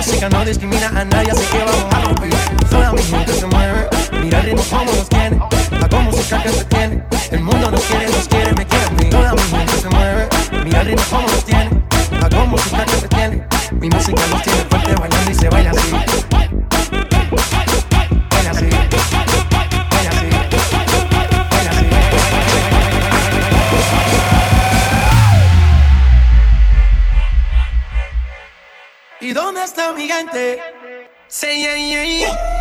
música no discrimina a nadie, así que vamos a romper. Toda mi gente se mueve, mira el ritmo como nos tiene. Hago música que se tiene, el mundo nos quiere, nos quiere, me quiere. Toda mi gente se mueve, mira el ritmo como nos tiene. Hago música que se tiene, mi música nos tiene fuerte bailando y se baila así. ¿Y dónde está mi gente? Say yeah, yeah, yeah.